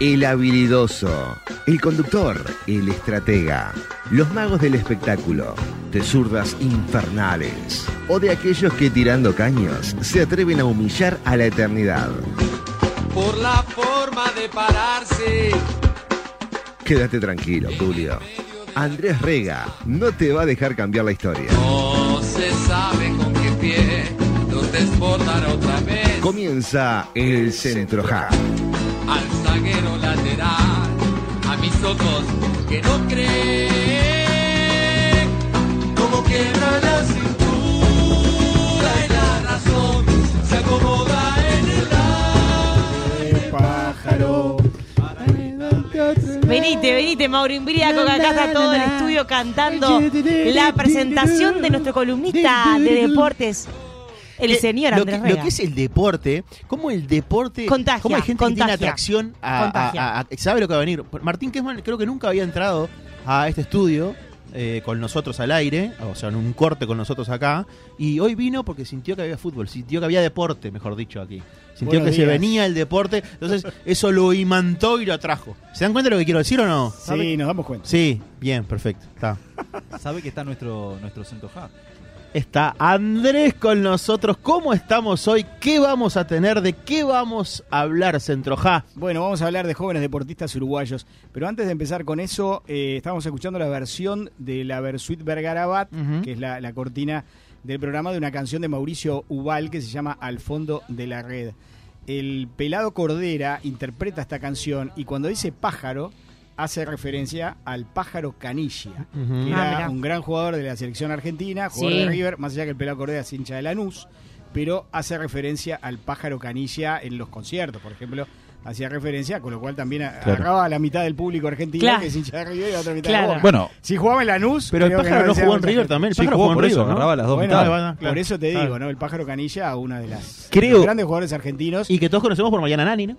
El habilidoso, el conductor, el estratega, los magos del espectáculo, de zurdas infernales o de aquellos que tirando caños se atreven a humillar a la eternidad. Por la forma de pararse. Quédate tranquilo, Julio. Andrés Rega no te va a dejar cambiar la historia. No se sabe con qué pie los desbordará otra vez. Comienza el Centro. Al zaguero lateral, a mis ojos que no creen. Como quiebra la cintura y la razón se acomoda en el aire. pájaro. Venite, venite, Mauro Imbriaco, que acá está todo el estudio cantando la presentación de nuestro columnista de deportes, el Eh, señor lo Andrés que, Rega. lo que es el deporte, cómo el deporte. Contagia, cómo hay gente que tiene atracción a, Contagia. a- a- sabe lo que va a venir. Martín Kessman creo que nunca había entrado a este estudio eh, con nosotros al aire, o sea, en un corte con nosotros acá. Y hoy vino porque sintió que había fútbol, sintió que había deporte, mejor dicho, aquí. Sintió Buenos que se venía el deporte, entonces eso lo imantó y lo atrajo. ¿Se dan cuenta de lo que quiero decir o no? Sí, nos damos cuenta. Sí, bien, perfecto. Está. Sabe que está nuestro, nuestro centro hub. Está Andrés con nosotros. ¿Cómo estamos hoy? ¿Qué vamos a tener? ¿De qué vamos a hablar, Centroja? Bueno, vamos a hablar de jóvenes deportistas uruguayos. Pero antes de empezar con eso, eh, estamos escuchando la versión de la Versuit Vergarabat, Ujú. que es la, la cortina del programa de una canción de Mauricio Ubal que se llama Al fondo de la red. El pelado Cordera interpreta esta canción y cuando dice pájaro, hace referencia al pájaro Canilla, que Ah, era un gran jugador de la selección argentina, jugador Sí. de River, más allá que el pelado Cordera es hincha de Lanús, pero hace referencia al pájaro Canilla en los conciertos, por ejemplo. Hacía referencia, con lo cual también Claro. agarraba a la mitad del público argentino, Claro. que es hincha de River, y la otra mitad Claro. de Boca. Bueno, si jugaba en Lanús... Pero el pájaro no jugó en River gente. también. El sí, pájaro jugó jugó en por eso, River, ¿no? agarraba las dos Bueno, mitades. Por eso te digo, ¿no? El pájaro Canilla, una de las Creo- los grandes jugadores argentinos. Y que todos conocemos por Mariana Nani, ¿no?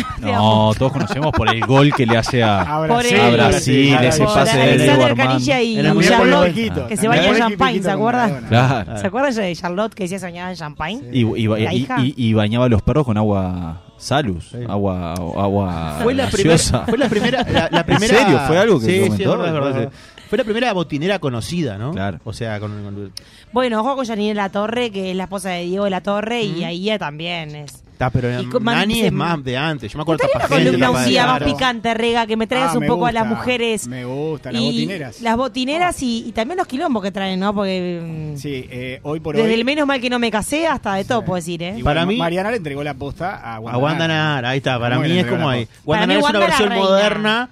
No, todos conocemos por el gol que le hace a, Brasil, a ese pase de Diego Armando. Canilla y muy Charlotte, que se baña en champagne, ¿se acuerdan? Claro. ¿Se acuerdan de Charlotte que decía se bañaba en champagne? Y, y- y- y- y bañaba a los perros con agua salus, Sí. agua, agua Fue la, primera, fue la primera. La, la ¿En serio? ¿Fue algo que sí, comentó? Sí, es verdad, es verdad, Fue- la primera botinera conocida, ¿no? Claro. O sea, con. con- Bueno, ojo con Janine La Torre, que es la esposa de Diego de La Torre, y ahí ella también es. Está, pero Y Nani se- es más de antes. Yo me acuerdo una columna un día más picante, Rega, que me traigas Ah, un me poco a las gusta, mujeres. Me gustan las y botineras. Las botineras y, y también los quilombos que traen, ¿no? Porque mm, Sí, eh, hoy por desde hoy. el menos mal que no me casé hasta de todo, puedo decir, ¿eh? igual, Para mí- Mariana le entregó la posta a A. Wanda Nara, ahí está. Para ¿Cómo mí es como ahí. Nara es una versión moderna.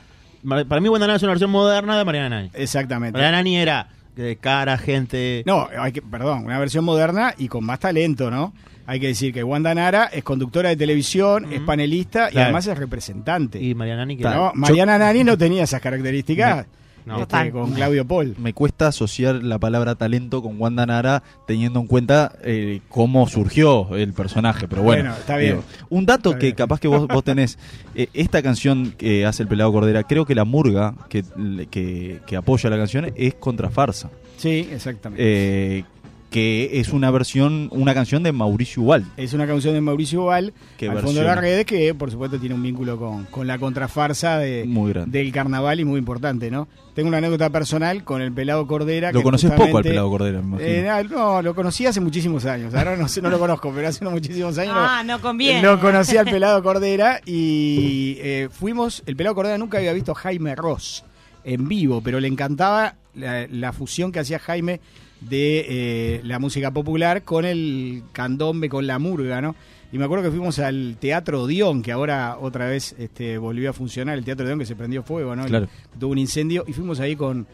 Para mí Wanda Nara es una versión moderna de Mariana Nani. Exactamente. Mariana Nani era de cara, gente. No, hay que, perdón, una versión moderna y con más talento, ¿no? Hay que decir que Wanda Nara es conductora de televisión, es panelista y además es representante. Y Mariana Nani. No, Mariana Nani no tenía esas características No. este, con Claudio Paul. Me cuesta asociar la palabra talento con Wanda Nara teniendo en cuenta eh, cómo surgió el personaje, pero bueno. Bueno, está bien. un dato Está que bien. capaz que vos, vos tenés, eh, esta canción que hace el Pelado Cordera, creo que la murga que, que, que apoya la canción es contra farsa. Sí, exactamente. Eh, que es una versión, una canción de Mauricio Ubal. es una canción de Mauricio Val, Qué al fondo de las versión. redes, que por supuesto tiene un vínculo con, con la contrafarsa de, Muy del carnaval y muy importante, ¿no? Tengo una anécdota personal con el pelado Cordera. Lo que conoces poco al Pelado Cordera, me imagino. Eh, no, no, lo conocí hace muchísimos años. Ahora no sé, no lo conozco, pero hace unos muchísimos años. Ah, no conviene. Lo conocí al pelado Cordera y eh, fuimos. El pelado Cordera nunca había visto a Jaime Ross en vivo, pero le encantaba la, la fusión que hacía Jaime de eh, la música popular con el candombe, con la murga, ¿no? Y me acuerdo que fuimos al Teatro Dion, que ahora otra vez este, volvió a funcionar, el Teatro Dion que se prendió fuego, ¿no? Claro. Tuvo un incendio y fuimos ahí con,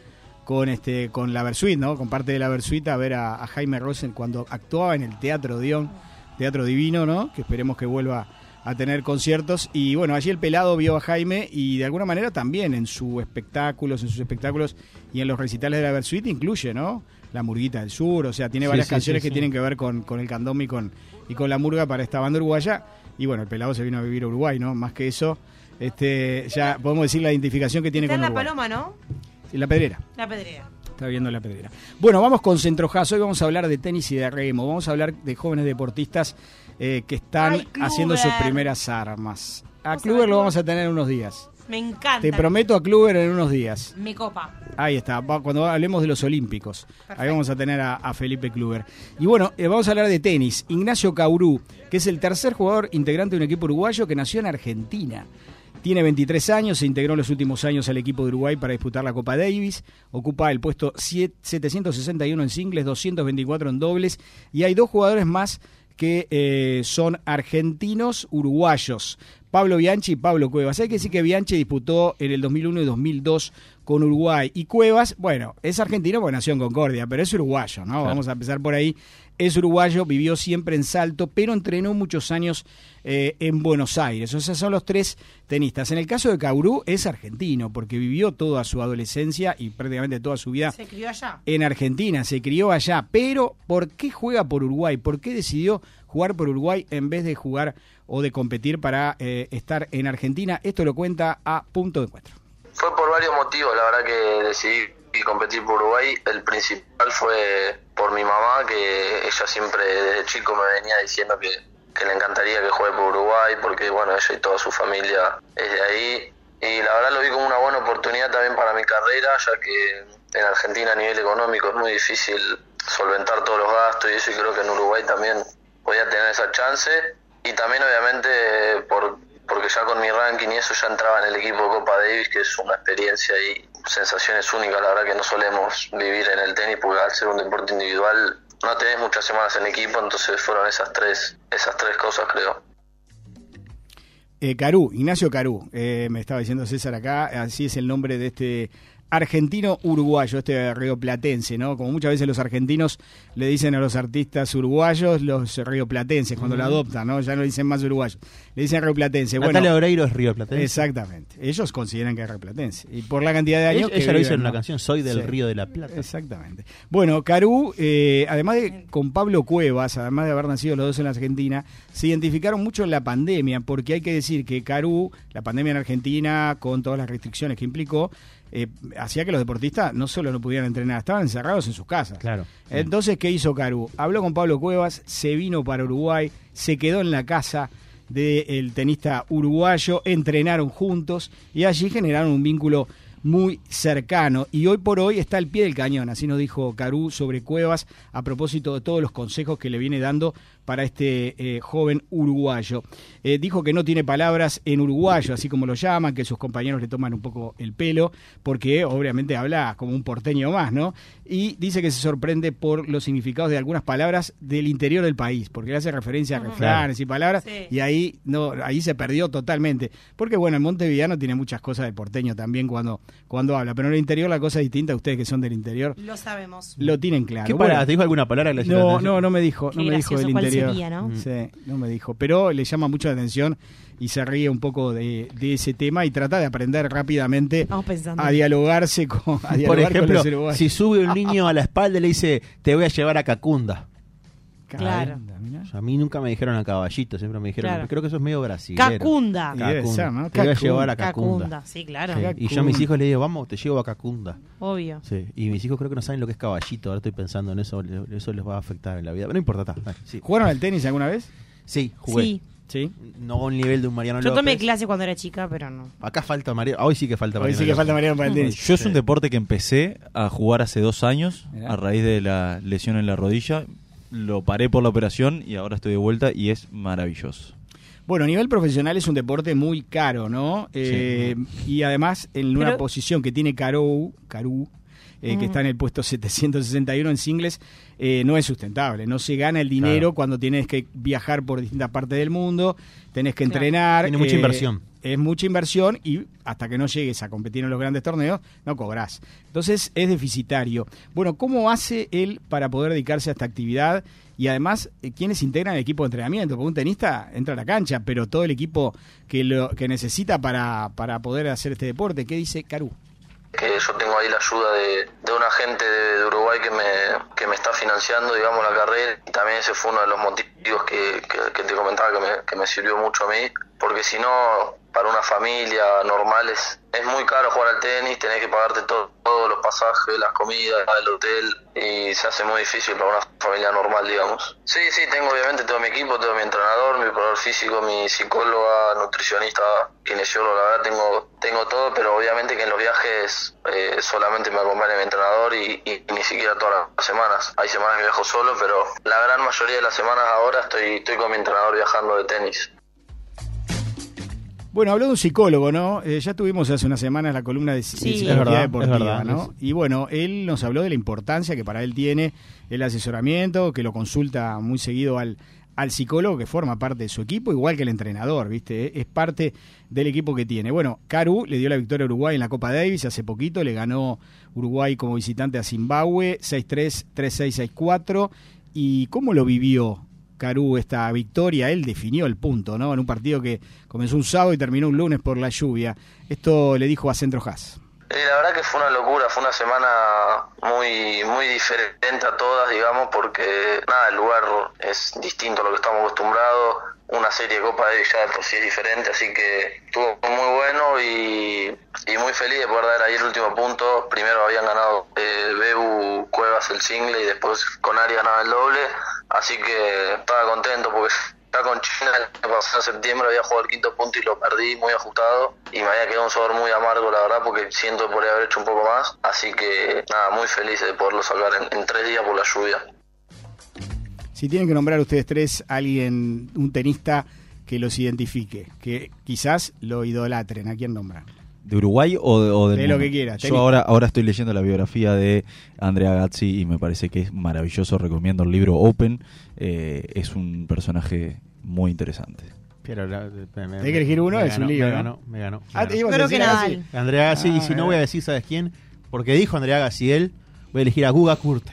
con este con la Versuit, ¿no? Con parte de la Versuit a ver a, a Jaime Rosen cuando actuaba en el Teatro Dion, Teatro Divino, ¿no? Que esperemos que vuelva a tener conciertos y bueno, allí el pelado vio a Jaime y de alguna manera también en sus espectáculos, en sus espectáculos y en los recitales de la Versuit incluye, ¿no? La Murguita del Sur, o sea, tiene Sí, varias sí, canciones sí, que sí. tienen que ver con, con el candombe y con, y con la murga para esta banda uruguaya. Y bueno, el pelado se vino a vivir a Uruguay, ¿no? Más que eso, este, ya podemos decir la identificación que tiene Está con en la Uruguay. paloma, ¿no? Sí, la pedrera. La pedrea. Está viendo la pedrera. Bueno, vamos con Centrojazo. Hoy vamos a hablar de tenis y de remo. Vamos a hablar de jóvenes deportistas eh, que están Ay, haciendo sus primeras armas. A Kluber lo vamos a tener en unos días. Me encanta. Te prometo a Kluber en unos días. Me copa. Ahí está, cuando hablemos de los Olímpicos. Ahí vamos a tener a, a Felipe Kluber. Y bueno, eh, vamos a hablar de tenis. Ignacio Caurú, que es el tercer jugador integrante de un equipo uruguayo que nació en Argentina. Tiene 23 años, se integró en los últimos años al equipo de Uruguay para disputar la Copa Davis. Ocupa el puesto siete- 761 en singles, 224 en dobles. Y hay dos jugadores más que eh, son argentinos uruguayos. Pablo Bianchi y Pablo Cuevas. Hay que decir que Bianchi disputó en el 2001 y 2002 con Uruguay. Y Cuevas, bueno, es argentino porque nació en Concordia, pero es uruguayo, ¿no? Vamos a empezar por ahí. Es uruguayo, vivió siempre en Salto, pero entrenó muchos años eh, en Buenos Aires. O sea, son los tres tenistas. En el caso de Caurú, es argentino, porque vivió toda su adolescencia y prácticamente toda su vida Se crió allá. en Argentina, se crió allá, pero ¿por qué juega por Uruguay? ¿Por qué decidió jugar por Uruguay en vez de jugar o de competir para eh, estar en Argentina? Esto lo cuenta a punto de encuentro. Fue por varios motivos, la verdad que decidí competir por Uruguay. El principal fue por mi mamá, que ella siempre desde chico me venía diciendo que, le encantaría que juegue por Uruguay, porque bueno, ella y toda su familia es de ahí. Y la verdad lo vi como una buena oportunidad también para mi carrera, ya que en Argentina a nivel económico es muy difícil solventar todos los gastos y eso, y creo que en Uruguay también podía tener esa chance. Y también obviamente por, porque ya con mi ranking y eso ya entraba en el equipo de Copa Davis, que es una experiencia y sensaciones únicas, la verdad que no solemos vivir en el tenis, porque al ser un deporte individual no tenés muchas semanas en equipo, entonces fueron esas tres, esas tres cosas creo. Eh, Carú, Ignacio Carú, eh, me estaba diciendo César acá, así es el nombre de este argentino uruguayo, este rioplatense, ¿no? Como muchas veces los argentinos le dicen a los artistas uruguayos los rioplatenses cuando lo adoptan, ¿no? Ya no dicen más uruguayos, le dicen rioplatense. Bueno, Natalia Oreiro es Río Platense. exactamente. Ellos consideran que es rioplatense. Y por la cantidad de años Ella, que ella lo hizo en una ¿no? canción, Soy del Sí. Río de la Plata. Exactamente. Bueno, Carú, eh, además de con Pablo Cuevas, además de haber nacido los dos en la Argentina, se identificaron mucho en la pandemia, porque hay que decir que Carú, la pandemia en Argentina, con todas las restricciones que implicó, eh, hacía que los deportistas no solo no pudieran entrenar, estaban encerrados en sus casas. Claro. Entonces, ¿qué hizo Carú? Habló con Pablo Cuevas, se vino para Uruguay, se quedó en la casa del tenista uruguayo, entrenaron juntos y allí generaron un vínculo muy cercano y hoy por hoy está al pie del cañón, así nos dijo Carú sobre Cuevas a propósito de todos los consejos que le viene dando para este eh, joven uruguayo. Eh, dijo que no tiene palabras en uruguayo, así como lo llaman, que sus compañeros le toman un poco el pelo, porque obviamente habla como un porteño más, ¿no? Y dice que se sorprende por los significados de algunas palabras del interior del país, porque le hace referencia a refranes y palabras, Sí. y ahí no, ahí se perdió totalmente. Porque bueno, el Montevideano tiene muchas cosas de porteño también cuando, cuando habla, pero en el interior la cosa es distinta, ustedes que son del interior Lo sabemos. lo tienen claro. ¿Qué Bueno? ¿Te dijo alguna palabra? que no, no, no me dijo, no me dijo del ¿cuál sería, no? Sí, no me dijo, pero le llama mucho la atención y se ríe un poco de, de ese tema y trata de aprender rápidamente a dialogarse con, a Por dialogar con ejemplo, los uruguayos. si sube un niño a la espalda y le dice, te voy a llevar a Cacunda. Claro. Caramba, A mí nunca me dijeron a caballito, siempre me dijeron. Claro. Creo que eso es medio brasilero. Cacunda. Ser, ¿no? Te voy a Cacunda. llevar a Cacunda. Cacunda. Sí, claro. Sí, Y yo a mis hijos les digo, vamos, te llevo a Cacunda. Obvio. Sí. Y mis hijos creo que no saben lo que es caballito. Ahora estoy pensando en eso. Eso les va a afectar en la vida. Pero no importa, está. Sí, ¿Jugaron al tenis alguna vez? sí jugué. Sí. Sí. No a un nivel de un Mariano Yo tomé López. clase cuando era chica, pero no. Acá falta Mariano. Hoy sí que falta Hoy Mariano. sí que López. falta Mariano para el tenis. Yo es un deporte que empecé a jugar hace dos años Mirá. a raíz de la lesión en la rodilla. Lo paré por la operación y ahora estoy de vuelta y es maravilloso. Bueno, a nivel profesional es un deporte muy caro, ¿no? Eh, Y además, en una posición que tiene Carou, Carú, eh, que está en el puesto 761 en singles, eh, no es sustentable. No se gana el dinero Claro. cuando tienes que viajar por distintas partes del mundo, tenés que Claro. entrenar. Tiene mucha inversión. Es mucha inversión y hasta que no llegues a competir en los grandes torneos, no cobras. Entonces es deficitario. Bueno, ¿cómo hace él para poder dedicarse a esta actividad? Y además, eh, ¿quiénes integran el equipo de entrenamiento? Porque un tenista entra a la cancha, pero todo el equipo que lo que necesita para, para poder hacer este deporte, ¿qué dice Caru? que yo tengo ahí la ayuda de, de un agente de, de Uruguay que me, que me está financiando, digamos, la carrera. Y también ese fue uno de los motivos que, que, que te comentaba que me, que me sirvió mucho a mí. Porque si no, para una familia normal es, muy caro jugar al tenis, tenés que pagarte todo, todos los pasajes, las comidas, el hotel y se hace muy difícil para una familia normal, digamos. Sí, sí, tengo obviamente todo mi equipo, tengo mi entrenador, mi preparador físico, mi psicóloga, nutricionista, kinesiólogo, la verdad tengo, tengo todo, pero obviamente que en los viajes eh, solamente me acompaña mi entrenador y, y ni siquiera todas las semanas. Hay semanas que viajo solo, pero la gran mayoría de las semanas ahora estoy, estoy con mi entrenador viajando de tenis. Bueno, habló de un psicólogo, ¿no? Eh, ya tuvimos hace unas semanas la columna de, de Sí. psicología Es verdad, deportiva, verdad. ¿no? Y bueno, él nos habló de la importancia que para él tiene el asesoramiento, que lo consulta muy seguido al, al psicólogo que forma parte de su equipo, igual que el entrenador, ¿viste? Es parte del equipo que tiene. Bueno, Caru le dio la victoria a Uruguay en la Copa Davis hace poquito, le ganó Uruguay como visitante a Zimbabue, 6-3, 3-6, 6-4. ¿Y cómo lo vivió Caru esta victoria? Él definió el punto, ¿no? En un partido que comenzó un sábado y terminó un lunes por la lluvia. Esto le dijo a Centro Haas. Eh, la verdad que fue una locura, fue una semana muy muy diferente a todas, digamos, porque nada, el lugar es distinto a lo que estamos acostumbrados, una serie de Copa Davis ya de por sí es diferente, así que estuvo muy bueno y, y muy feliz de poder dar ahí el último punto. Primero habían ganado eh, Bebu Cuevas el single y después con Ari ganaba el doble, así que estaba contento porque con China el año pasado en septiembre había jugado el quinto punto y lo perdí muy ajustado. Y me había quedado un sabor muy amargo la verdad porque siento podría haber hecho un poco más. Así que nada muy feliz de poderlo sacar en, en tres días por la lluvia. Si tienen que nombrar ustedes tres alguien, un tenista que los identifique, que quizás lo idolatren, ¿a quién nombran? ¿De Uruguay o, de- o del De lo que quiera, Yo ahora, ahora estoy leyendo la biografía de Andrea Gazzi y me parece que es maravilloso. Recomiendo el libro Open. Eh, es un personaje muy interesante. Pero la- me- me- Tenés que elegir uno, me es un ganó, lío, Me ganó, me ganó. me Ah, ganó. Creo que así. Andrea Gassi, y Ah, si no voy a decir, ¿sabes quién? Porque dijo Andrea Gassi él, voy a elegir a Guga Kurte,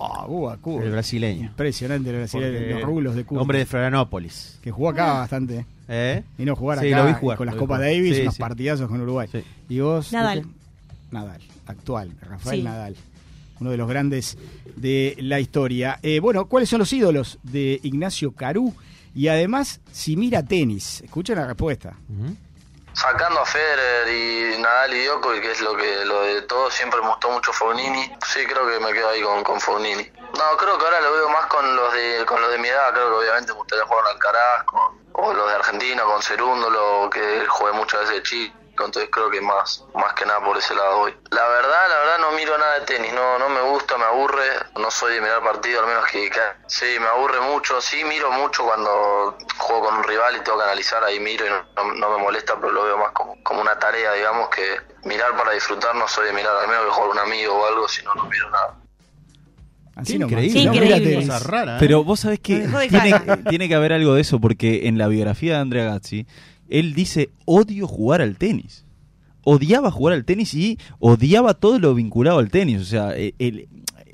Ah, Cuba, Cuba. el brasileño. Impresionante el brasileño, Porque los rulos de Cuba. Hombre de Florianópolis. Que jugó acá bastante. ¿Eh? Vino a jugar Sí, acá lo vi jugar, con las Copas. Davis, Sí, unos sí. partidazos con Uruguay. Sí. ¿Y vos? Nadal. Nadal, actual, Rafael Sí. Nadal. Uno de los grandes de la historia. Eh, bueno, ¿cuáles son los ídolos de Ignacio Carú? Y además, si mira tenis, escuchen la respuesta. Sacando a Federer y Nadal y Djokovic que es lo que lo de todo siempre me gustó mucho Fognini sí creo que me quedo ahí con, con Fognini no creo que ahora lo veo más con los de con los de mi edad creo que obviamente me gustaría jugar con Alcaraz con, o los de Argentina con Cerúndolo que jugué muchas veces de chico entonces creo que más más que nada por ese lado hoy la verdad la verdad no miro nada de tenis no no me gusta me aburre no soy de mirar partido al menos que, sí me aburre mucho sí miro mucho cuando juego con un rival y tengo que analizar ahí miro y no me molesta pero lo veo más como, como una tarea digamos que mirar para disfrutar no soy de mirar al menos que jugar un amigo o algo si no no miro nada Así Qué increíble. Increíble. Cosa rara, ¿eh? Pero vos sabés que tiene, que haber algo de eso, porque en la biografía de Andrea Gazzi, él dice, odio jugar al tenis. Odiaba jugar al tenis y odiaba todo lo vinculado al tenis. O sea, el-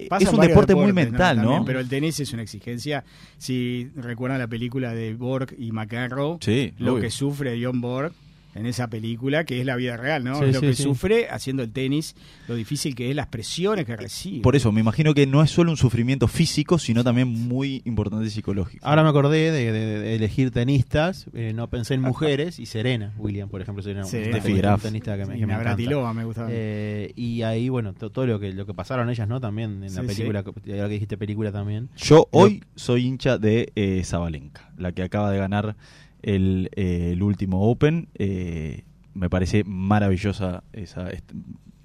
Pasa es un deporte muy mental, ¿no? También, pero el tenis es una exigencia. Si recuerdan la película de Borg y McEnroe, Sí, lo obvio. que sufre John Borg en esa película, que es la vida real, ¿no? Sí, lo sí, que sí. sufre haciendo el tenis, lo difícil que es, las presiones que recibe. Por eso, me imagino que no es solo un sufrimiento físico, sino también muy importante psicológico. Ahora me acordé de, de- de elegir tenistas, eh, no pensé en mujeres y Serena Williams, por ejemplo, Serena, Sí, una- Steffi una Graf. tenista que me, que me encanta. Me gustaba. Eh, y ahí, bueno, to- todo lo que lo que pasaron ellas, ¿no? También en la película, ahora que dijiste película también. Yo hoy soy hincha de eh, Zabalenka, la que acaba de ganar el, eh, el último Open. Eh, me parece maravillosa esa.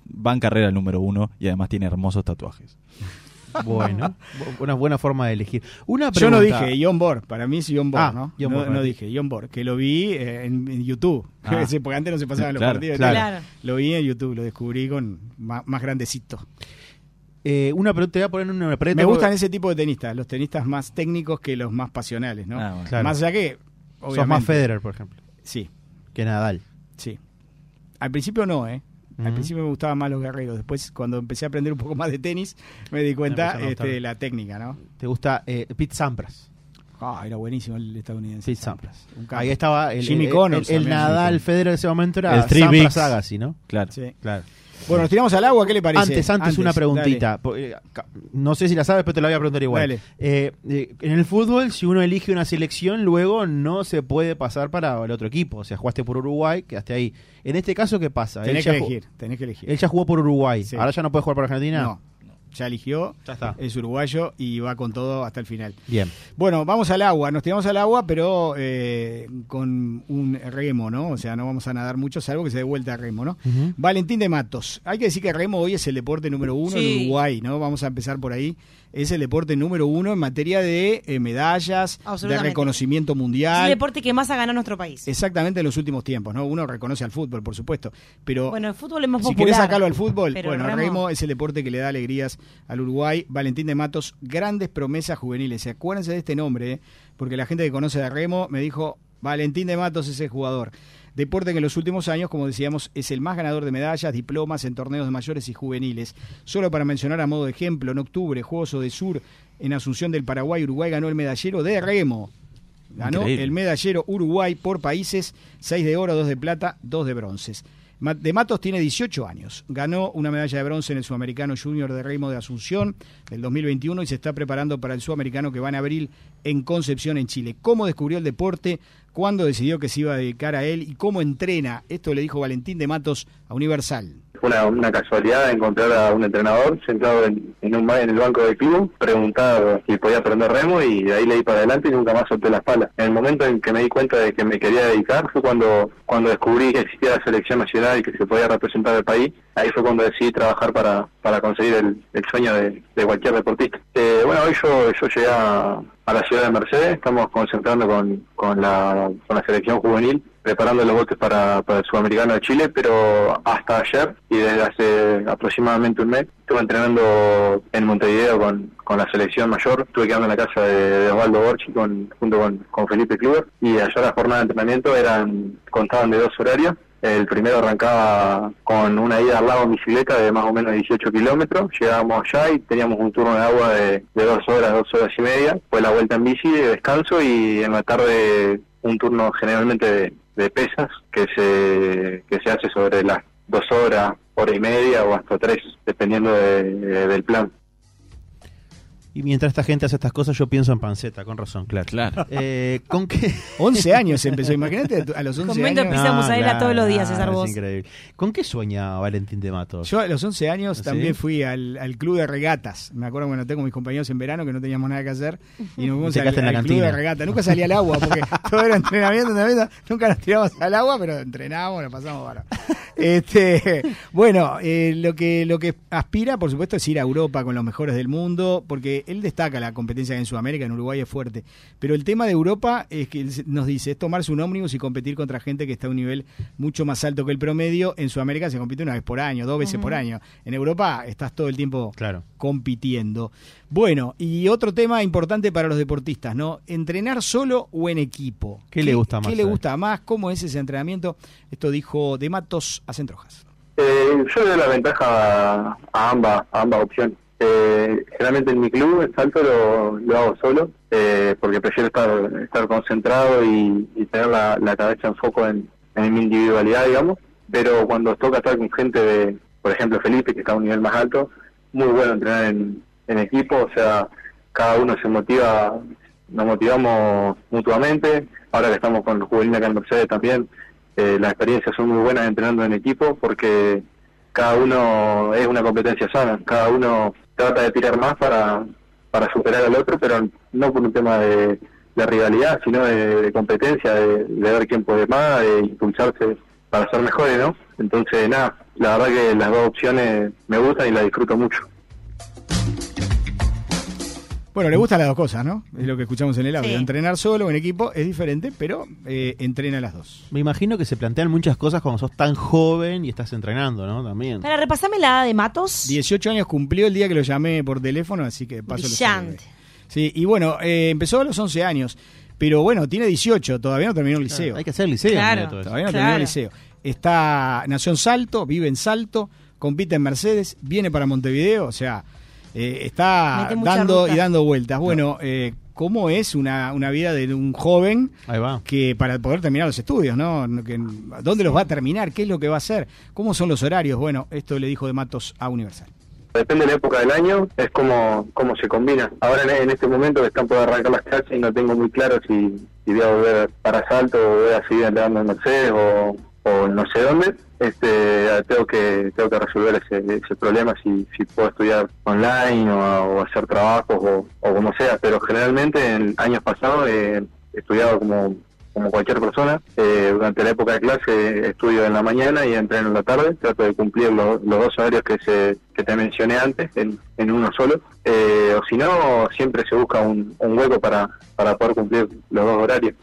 Va en carrera el número uno y además tiene hermosos tatuajes. Bueno, bu- una buena forma de elegir. Una Yo no dije John Borg, para mí es John Borg, Ah. John Borg, no ti. dije John Borg, que lo vi eh, en, en YouTube, Ah. Porque antes no se pasaban los Claro, partidos. claro. Claro. Lo vi en YouTube, lo descubrí con más, más grandecito. Eh, una pregunta, te voy a poner una pregunta. Me gustan ese tipo de tenistas, los tenistas más técnicos que los más pasionales, ¿no? Ah, bueno. Claro. Más allá que, Sos obviamente, más Federer, por ejemplo, Sí, que Nadal. sí. Al principio no, ¿eh? Al Ujú. principio me gustaban más los guerreros. Después, cuando empecé a aprender un poco más de tenis, me di cuenta gustar. este, de la técnica, ¿no? ¿Te gusta eh, Pete Sampras? Ah, era buenísimo el estadounidense. Pete Sampras. Ahí estaba el, Jimmy el- Connors el, Nadal Federer de ese momento era El Sampras. Agassi, ¿no? Claro. Sí. Claro. Bueno, nos tiramos al agua, ¿qué le parece? Antes, antes, una preguntita. Eh, No sé si la sabes, pero te la voy a preguntar igual. Eh, eh, en el fútbol, si uno elige una selección, luego no se puede pasar para el otro equipo. O sea, jugaste por Uruguay, quedaste ahí. En este caso, ¿qué pasa? Tenés Él que elegir, tenés que elegir. Él ya jugó por Uruguay. Sí. Ahora ya no puede jugar por Argentina. No, ya eligió, Ya está. es uruguayo y va con todo hasta el final. Bien. Bueno, vamos al agua, nos tiramos al agua, pero eh, con un remo, ¿no? O sea, no vamos a nadar mucho, salvo que se dé vuelta a remo, ¿no? Valentín de Matos. Hay que decir que remo hoy es el deporte número uno Sí. en Uruguay, ¿no? Vamos a empezar por ahí. Es el deporte número uno en materia de eh, medallas, de reconocimiento Es el mundial. deporte que más ha ganado nuestro país. Exactamente en los últimos tiempos, ¿no? Uno reconoce al fútbol, por supuesto, pero Bueno, el fútbol es más si popular. querés sacarlo al fútbol, bueno, el el remo- remo es el deporte que le da alegrías al Uruguay. Valentín de Matos, grandes promesas juveniles. Y acuérdense de este nombre, ¿eh? porque la gente que conoce de remo me dijo, Valentín de Matos es el jugador. Deporte que en los últimos años, como decíamos, es el más ganador de medallas, diplomas en torneos de mayores y juveniles. Solo para mencionar a modo de ejemplo, en octubre, Juegos de Sur, en Asunción del Paraguay, Uruguay ganó el medallero de remo. Ganó Increíble. el medallero Uruguay por países, 6 de oro, 2 de plata, 2 de bronces. De Matos tiene 18 años. Ganó una medalla de bronce en el Sudamericano Junior de Remo de Asunción del 2021 y se está preparando para el Sudamericano que va en abril en Concepción, en Chile. ¿Cómo descubrió el deporte? ¿Cuándo decidió que se iba a dedicar a él? ¿Y cómo entrena? Esto le dijo Valentín de Matos a Universal. Fue una, una casualidad encontrar a un entrenador sentado en, un en el banco del club, preguntar si podía aprender remo y de ahí le di para adelante y nunca más solté la espalda. En el momento en que me di cuenta de que me quería dedicar fue cuando, cuando descubrí que existía la selección nacional y que se podía representar al país. Ahí fue cuando decidí trabajar para, para conseguir el, el sueño de, de cualquier deportista. Eh, bueno, hoy yo, llegué a, la ciudad de Mercedes, estamos concentrando con la selección juvenil preparando los botes para, para el Sudamericano de Chile, pero hasta ayer y desde hace aproximadamente un mes estuve entrenando en Montevideo con, con la selección mayor, estuve quedando en la casa de, de Osvaldo Borchi con, junto con, con Felipe Kluber y ayer la jornada de entrenamiento eran contaban de dos horarios. El primero arrancaba con una ida al lago en bicicleta de más o menos 18 kilómetros. Llegábamos allá y teníamos un turno de agua de, de dos horas, dos horas y media. Fue la vuelta en bici, de descanso y en la tarde un turno generalmente de, pesas que se, que se hace sobre las dos horas, hora y media o hasta tres, dependiendo de- de- del plan. Y mientras esta gente hace estas cosas, yo pienso en panceta, con razón, claro. Claro. Eh, ¿Con qué? 11 años empezó, imagínate a los 11 Comento años. pizza mozzarella todos los días, César es Vos. increíble. ¿Con qué sueña Valentín de Matos? Yo a los 11 años ¿Sí? también fui al, al club de regatas. Me acuerdo cuando tengo mis compañeros en verano que no teníamos nada que hacer y nos fuimos al, en la al club de regatas. Nunca salía al agua porque todo era entrenamiento, entrenamiento. Nunca nos tiramos al agua, pero entrenábamos, nos pasamos bueno. Este, bueno, eh, lo que lo que aspira, por supuesto, es ir a Europa con los mejores del mundo, porque él destaca la competencia en Sudamérica, en Uruguay es fuerte. Pero el tema de Europa es que él nos dice, es tomarse un ómnibus y competir contra gente que está a un nivel mucho más alto que el promedio. En Sudamérica se compite una vez por año, dos veces por año. En Europa estás todo el tiempo Claro. compitiendo. Bueno, y otro tema importante para los deportistas, ¿no? Entrenar solo o en equipo. ¿Qué le gusta más ¿Qué le gusta más? ¿Cómo es ese entrenamiento? Esto dijo De Matos a Centrojas. Eh, yo le doy la ventaja a, a ambas, a ambas opciones. Eh, generalmente en mi club el salto lo, lo hago solo, eh, porque prefiero estar, estar concentrado y, tener la, cabeza en foco en, mi individualidad, digamos. Pero cuando toca estar con gente de, por ejemplo, Felipe, que está a un nivel más alto, muy bueno entrenar en, en equipo, o sea, cada uno se motiva, nos motivamos mutuamente. Ahora que estamos con los juveniles acá en Mercedes también, eh, las experiencias son muy buenas entrenando en equipo porque cada uno es una competencia sana, cada uno trata de tirar más para, para superar al otro, pero no por un tema de, rivalidad, sino de, de competencia, de, de ver quién puede más, de impulsarse para ser mejores, ¿no? Entonces, nada, la verdad que las dos opciones me gustan y las disfruto mucho. Bueno, le gustan las dos cosas, ¿no? Es lo que escuchamos en el audio. Sí. Entrenar solo o en equipo es diferente, pero eh, entrena las dos. Me imagino que se plantean muchas cosas cuando sos tan joven y estás entrenando, ¿no? También. Para repasarme la edad de Matos. 18 años cumplió el día que lo llamé por teléfono, así que paso lo Brillante. saludé. Sí, y bueno, eh, empezó a los 11 años, pero bueno, tiene 18, todavía no terminó el liceo. Hay que hacer liceo. Claro. todo eso. Todavía no Claro. terminó el liceo. Está, nació en Salto, vive en Salto, compite en Mercedes, viene para Montevideo, o sea, eh, está dando ruta. y dando vueltas. Bueno, eh, ¿cómo es una, una vida de un joven Ahí va. que para poder terminar los estudios, ¿no? Que- ¿Dónde los va a terminar? ¿Qué es lo que va a hacer? ¿Cómo son los horarios? Bueno, esto le dijo de Matos a Universal. Depende de la época del año, es como, como se combina. Ahora en, en este momento que están por arrancar las clases y no tengo muy claro si, si voy a volver para Salto o voy a seguir andando en Mercedes o, o no sé dónde, este, tengo que tengo que resolver ese, ese problema si, si puedo estudiar online o, hacer trabajos o, como sea. Pero generalmente en años pasados he estudiado como como cualquier persona. Eh, durante la época de clase estudio en la mañana y entreno en la tarde. Trato de cumplir lo- los dos horarios que se que te mencioné antes en, en uno solo. Eh, o si no, siempre se busca un, un hueco para, para poder cumplir los dos horarios.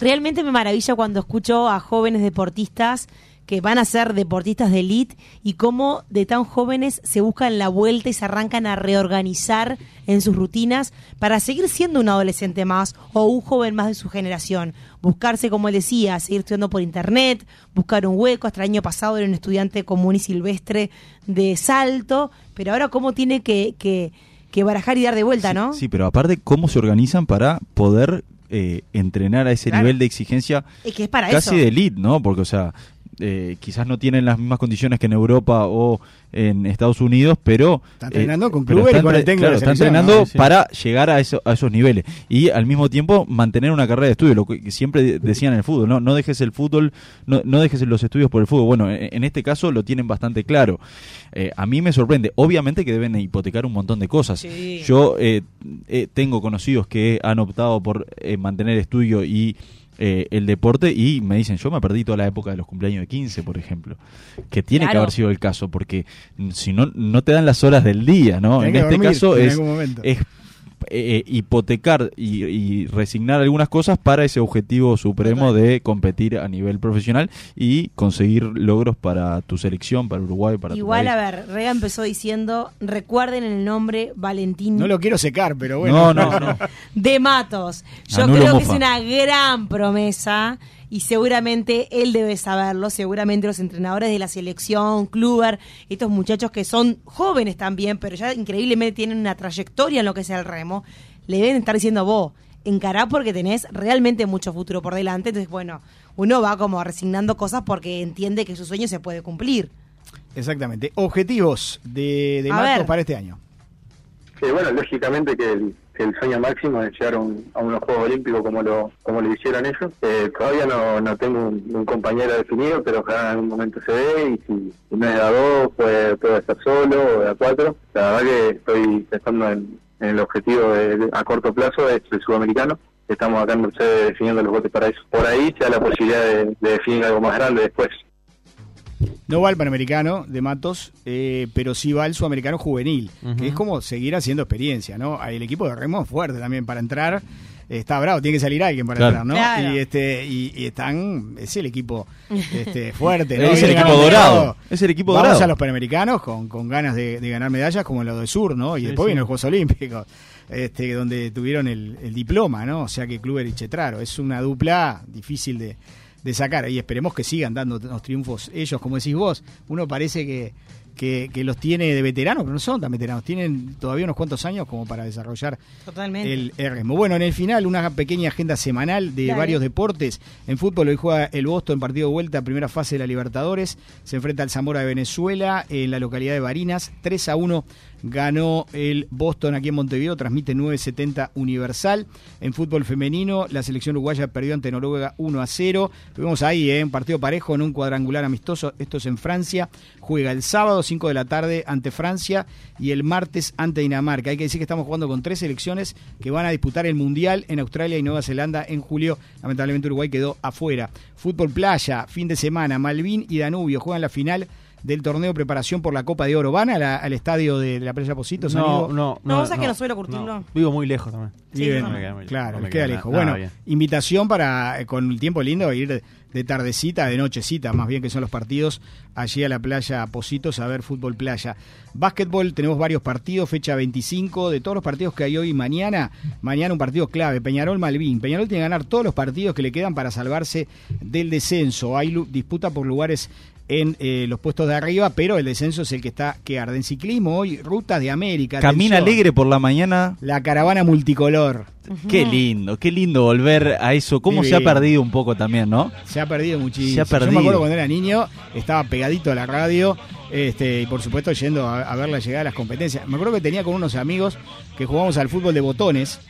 Realmente me maravilla cuando escucho a jóvenes deportistas que van a ser deportistas de elite y cómo de tan jóvenes se buscan la vuelta y se arrancan a reorganizar en sus rutinas para seguir siendo un adolescente más o un joven más de su generación. Buscarse, como él decía, seguir estudiando por internet, buscar un hueco. Hasta el año pasado era un estudiante común y silvestre de salto, pero ahora cómo tiene que, que, que barajar y dar de vuelta, ¿no? Sí, pero aparte, ¿cómo se organizan para poder eh, entrenar a ese Claro. nivel de exigencia Es que es para casi eso. de elite, ¿no? Porque, o sea, eh, quizás no tienen las mismas condiciones que en Europa o en Estados Unidos, pero... Está entrenando con pero Kluber y está con el de claro, la está selección, entrenando ¿no? Sí. para llegar a, eso- a esos niveles. Y al mismo tiempo mantener una carrera de estudio, lo que siempre de- decían en el fútbol, ¿no? No dejes el fútbol, no, no dejes los estudios por el fútbol. Bueno, en, en este caso lo tienen bastante claro. Eh, a mí me sorprende. Obviamente que deben hipotecar un montón de cosas. Sí. Yo eh, eh, tengo conocidos que han optado por eh, mantener estudio y eh, el deporte y me dicen, yo me perdí toda la época de los cumpleaños de 15, por ejemplo, que tiene que haber sido el caso, porque si no, no te dan las horas del día, ¿no? Tenés En este dormir caso es eh, hipotecar y, y resignar algunas cosas para ese objetivo supremo de competir a nivel profesional y conseguir logros para tu selección, para Uruguay, para Igual, tu a país. ver, Rega empezó diciendo, recuerden el nombre Valentín No lo quiero secar, pero bueno. No, no, no. de Matos. Yo Anulo creo que es una gran promesa y seguramente él debe saberlo, seguramente los entrenadores de la selección, Kluber, estos muchachos que son jóvenes también, pero ya increíblemente tienen una trayectoria en lo que es el remo, le deben estar diciendo vos, encará porque tenés realmente mucho futuro por delante, entonces bueno, uno va como resignando cosas porque entiende que su sueño se puede cumplir. Exactamente. Objetivos de, de ver. para este año. Sí, bueno, lógicamente que el, que el sueño máximo es llegar un- a unos Juegos Olímpicos como lo como lo hicieron ellos. Eh, todavía no, tengo un, compañero definido, pero ojalá en algún momento se dé y si, si no es de a dos, puede, puede estar solo o de a cuatro. La verdad que estoy pensando en, el objetivo de- a corto plazo, es el sudamericano. Estamos acá en Mercedes definiendo los botes para eso. Por ahí se da la posibilidad de definir algo más grande después. No va al Panamericano de Matos, eh, pero sí va al Sudamericano Juvenil, que es como seguir haciendo experiencia, ¿no? El equipo de Remo es fuerte también para entrar. Está bravo, tiene que salir alguien para Claro. entrar, ¿no? Claro. Y este y, y están es el equipo este, fuerte, ¿no? Es el equipo dorado. Es el equipo Vamos dorado. a los Panamericanos con, con ganas de, de ganar medallas como lo de Sur, ¿no? Y Sí, después sí. vienen los Juegos Olímpicos, este, donde tuvieron el, el diploma, ¿no? O sea que Kluber y Chetraro. Es una dupla difícil de, de sacar. Y esperemos que sigan dando los triunfos ellos, como decís vos. Uno parece que, que, que los tiene de veteranos, pero no son tan veteranos. Tienen todavía unos cuantos años como para desarrollar Totalmente. el el remo. Bueno, en el final, una pequeña agenda semanal de Dale. varios deportes. En fútbol hoy juega el Boston, partido de vuelta, primera fase de la Libertadores. Se enfrenta al Zamora de Venezuela en la localidad de Barinas. 3 a 1 ganó el Boston aquí en Montevideo, transmite 970 Universal. En fútbol femenino, la selección uruguaya perdió ante Noruega 1 a 0. Tuvimos ahí ¿eh? un partido parejo en un cuadrangular amistoso. Esto es en Francia. Juega el sábado 5 de la tarde ante Francia y el martes ante Dinamarca. Hay que decir que estamos jugando con tres selecciones que van a disputar el Mundial en Australia y Nueva Zelanda en julio. Lamentablemente Uruguay quedó afuera. Fútbol playa, fin de semana. Malvin y Danubio juegan la final del torneo de preparación por la Copa de Oro. ¿Van a la- al estadio de, de la playa Positos, No, amigo? no, No, vos sabés que no suelo curtirlo. Vivo muy lejos también. Sí, Bien, no me queda muy- claro, no les me queda queda lejos. nada Bueno, invitación para, eh, con el tiempo lindo, ir de, de tardecita, de nochecita, más bien que son los partidos, allí a la playa Positos a ver fútbol playa. Básquetbol, tenemos varios partidos, fecha 25, de todos los partidos que hay hoy y mañana, mañana un partido clave, Peñarol Malvin. Peñarol tiene que ganar todos los partidos que le quedan para salvarse del descenso. Hay disputa por lugares en eh, los puestos de arriba, pero el descenso es el que está que arde en ciclismo hoy, Ruta de América. Camina atención, alegre por la mañana. La caravana multicolor. Qué lindo, qué lindo volver a eso. Cómo se ha perdido un poco también, ¿no? Se ha perdido muchísimo. Se ha Yo me acuerdo cuando era niño, estaba pegadito a la radio este, y por supuesto yendo a, a ver la llegada de las competencias. Me acuerdo que tenía con unos amigos que jugábamos al fútbol de botones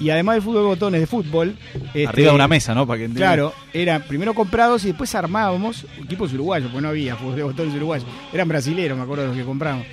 y además del fútbol de botones de fútbol... este, Arriba de una mesa, ¿no? Para que Claro, eran primero comprados y después armábamos equipos uruguayos, porque no había fútbol de botones uruguayos. Eran brasileros, me acuerdo de los que compramos.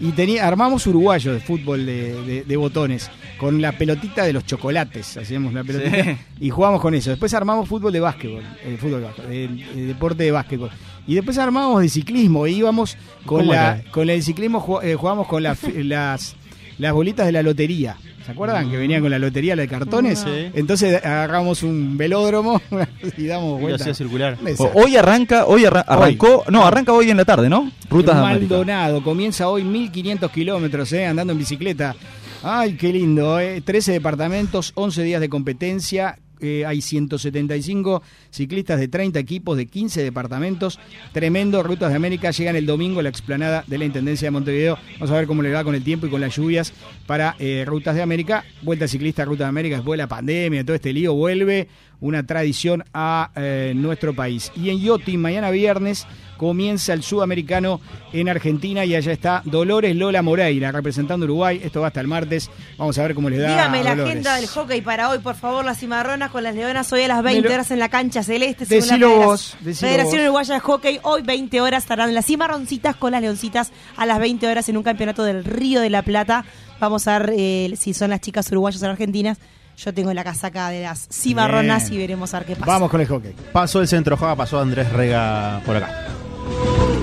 Y tenía, armamos uruguayos de fútbol de, de- de botones, con la pelotita de los chocolates, hacíamos la pelotita Sí. y jugábamos con eso. Después armamos fútbol de básquetbol, eh, fútbol de deporte de básquetbol. Y después armábamos de ciclismo, e íbamos con ¿Cómo la, era? con el ciclismo, eh, jugábamos con la las, las bolitas de la lotería. ¿Se acuerdan? Que venían con la lotería, la de cartones. Sí. Entonces agarramos un velódromo y damos Y hacía circular. Hoy arranca, hoy arra- arrancó, no, arranca hoy en la tarde, ¿no? Rutas de. Maldonado, comienza hoy 1500 kilómetros, eh, andando en bicicleta. Ay, qué lindo, eh. 13 departamentos, 11 días de competencia. Eh, hay 175 ciclistas de 30 equipos de 15 departamentos. Tremendo, Rutas de América llegan el domingo a la explanada de la Intendencia de Montevideo. Vamos a ver cómo le va con el tiempo y con las lluvias para eh, Rutas de América. Vuelta ciclista Rutas de América después de la pandemia, todo este lío, vuelve una tradición a eh, nuestro país. Y en Yoti, mañana viernes, comienza el sudamericano en Argentina y allá está Dolores Lola Moreira representando Uruguay. Esto va hasta el martes. Vamos a ver cómo les da. Dígame la Dolores. agenda del hockey para hoy, por favor, las cimarronas con las leonas hoy a las 20 Me lo- horas en la cancha celeste. Decilo la vos, decilo Federación vos. Uruguaya de Hockey, hoy 20 horas estarán las cimarroncitas con las leoncitas a las 20 horas en un campeonato del Río de la Plata. Vamos a ver eh, si son las chicas uruguayas o argentinas. Yo tengo la casaca de las cimarronas Bien. y veremos a ver qué pasa. Vamos con el hockey. Pasó el centro Joga, pasó Andrés Rega por acá. you